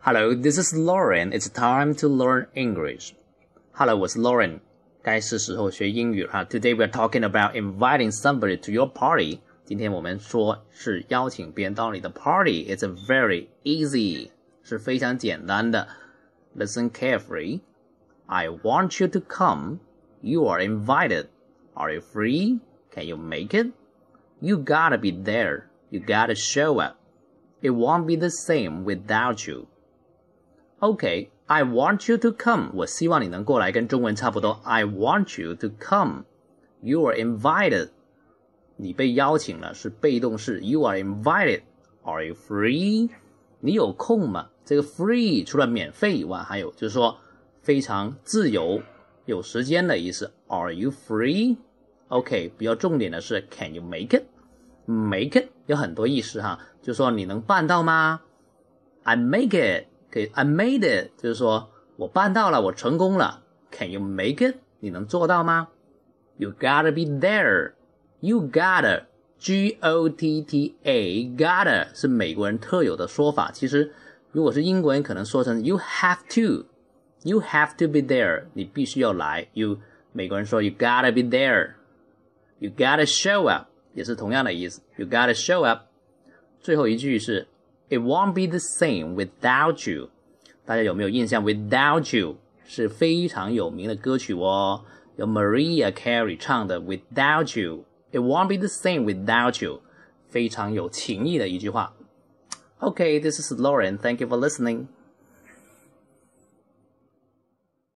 Hello, this is Lauren. It's time to learn English. Hello，我是 Lauren，该是时候学英语了。Today we are talking about inviting somebody to your party. 今天我们说是邀请别人到你的 party. It's a very easy，是非常简单的。Listen carefully. I want you to come. You are invited. Are you free? Can you make it? You gotta be there. You gotta show up. It won't be the same without you. Okay, I want you to come. 我希望你能过来，跟中文差不多。I want you to come. You are invited. 你被邀请了，是被动式。You are invited. Are you free? 你有空吗？这个 free 除了免费以外，还有就是说非常自由、有时间的意思。Are you free? OK，比较重点的是 Can you make it? Make it 有很多意思哈，就说你能办到吗？I make it. 可以，I made it，就是说我办到了，我成功了。Can you make it？你能做到吗？You gotta be there. You gotta. G O T T A. Gotta 是美国人特有的说法。其实如果是英国人，可能说成 You have to. You have to be there. 你必须要来。You 美国人说 You gotta be there. You gotta show up 也是同样的意思。You gotta show up. 最后一句是。 it won't be the same without you。大家有没有印象？Without you 是非常有名的歌曲哦，由 Mariah Carey 唱的。Without you, it won't be the same without you。非常有情意的一句话。Okay, this is Lauren. Thank you for listening.